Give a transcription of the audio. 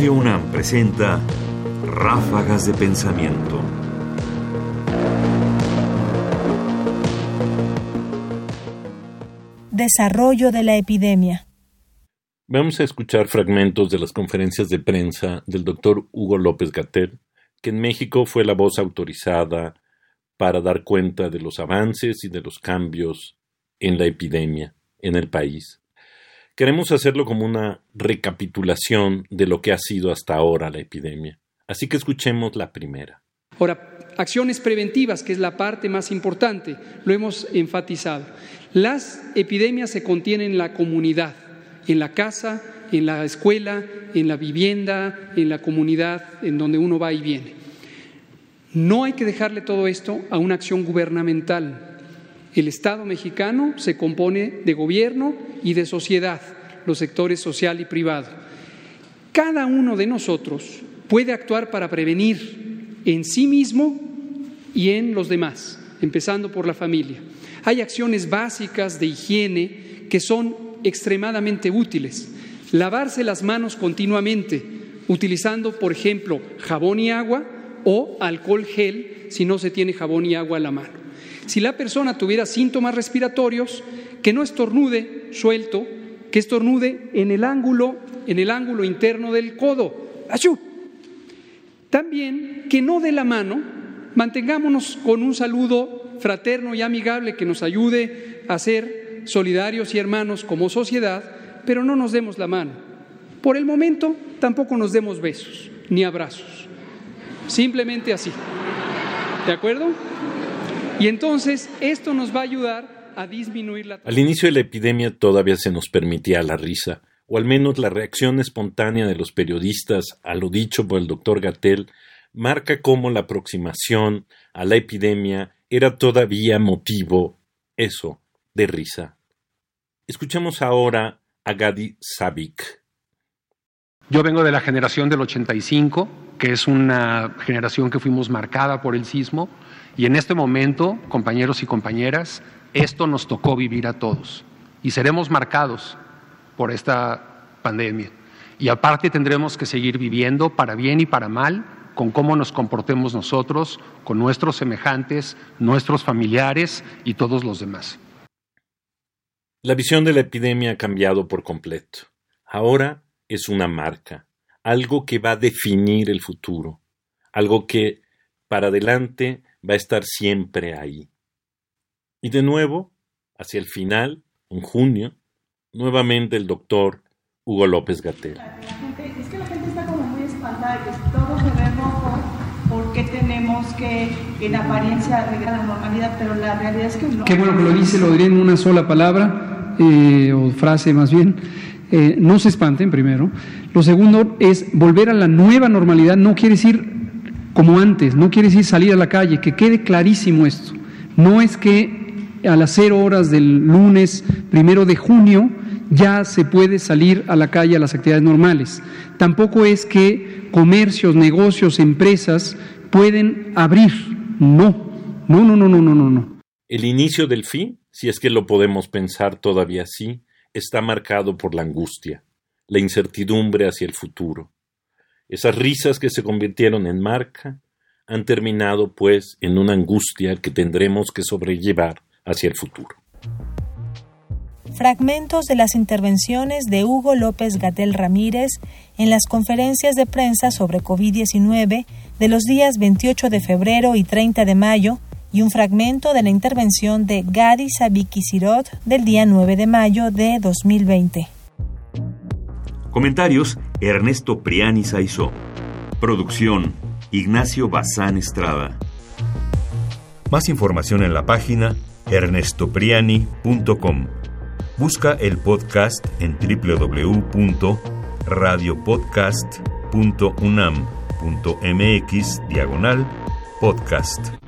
Radio UNAM presenta Ráfagas de Pensamiento. Desarrollo de la epidemia. Vamos a escuchar fragmentos de las conferencias de prensa del doctor Hugo López Gatel, que en México fue la voz autorizada para dar cuenta de los avances y de los cambios en la epidemia en el país. Queremos hacerlo como una recapitulación de lo que ha sido hasta ahora la epidemia. Así que escuchemos la primera. Ahora, acciones preventivas, que es la parte más importante, lo hemos enfatizado. Las epidemias se contienen en la comunidad, en la casa, en la escuela, en la vivienda, en la comunidad, en donde uno va y viene. No hay que dejarle todo esto a una acción gubernamental. El Estado mexicano se compone de gobierno y de sociedad, los sectores social y privado. Cada uno de nosotros puede actuar para prevenir en sí mismo y en los demás, empezando por la familia. Hay acciones básicas de higiene que son extremadamente útiles. Lavarse las manos continuamente, utilizando, por ejemplo, jabón y agua o alcohol gel si no se tiene jabón y agua a la mano. Si la persona tuviera síntomas respiratorios, que no estornude suelto, que estornude en el ángulo, en el ángulo interno del codo. ¡Achú! También que no de la mano, mantengámonos con un saludo fraterno y amigable que nos ayude a ser solidarios y hermanos como sociedad, pero no nos demos la mano. Por el momento tampoco nos demos besos ni abrazos. Simplemente así. ¿De acuerdo? Y entonces esto nos va a ayudar a disminuir la... Al inicio de la epidemia todavía se nos permitía la risa, o al menos la reacción espontánea de los periodistas a lo dicho por el doctor Gatel marca cómo la aproximación a la epidemia era todavía motivo, eso, de risa. Escuchamos ahora a Gadi Sabik. Yo vengo de la generación del 85, que es una generación que fuimos marcada por el sismo y en este momento, compañeros y compañeras, esto nos tocó vivir a todos y seremos marcados por esta pandemia. Y aparte tendremos que seguir viviendo para bien y para mal con cómo nos comportemos nosotros, con nuestros semejantes, nuestros familiares y todos los demás. La visión de la epidemia ha cambiado por completo. Ahora es una marca, algo que va a definir el futuro, algo que para adelante va a estar siempre ahí. Y de nuevo, hacia el final, en junio, nuevamente el doctor Hugo López Gatel. Es que la gente está como muy espantada, que todo se ve rojo, ¿por qué tenemos que en apariencia arreglar la normalidad? Pero la realidad es que no. Qué bueno que lo dice, lo diré en una sola palabra, eh, o frase más bien. Eh, no se espanten primero. Lo segundo es volver a la nueva normalidad, no quiere decir como antes, no quiere decir salir a la calle, que quede clarísimo esto. No es que a las cero horas del lunes primero de junio ya se puede salir a la calle a las actividades normales. Tampoco es que comercios, negocios, empresas pueden abrir. No, no, no, no, no, no, no. El inicio del fin, si es que lo podemos pensar todavía así, está marcado por la angustia, la incertidumbre hacia el futuro. Esas risas que se convirtieron en marca han terminado pues en una angustia que tendremos que sobrellevar hacia el futuro. Fragmentos de las intervenciones de Hugo López Gatel Ramírez en las conferencias de prensa sobre COVID-19 de los días 28 de febrero y 30 de mayo y un fragmento de la intervención de Gadi Sabiki Sirot del día 9 de mayo de 2020. Comentarios Ernesto Priani Saizó. Producción Ignacio Bazán Estrada. Más información en la página ernestopriani.com. Busca el podcast en www.radiopodcast.unam.mx diagonal podcast.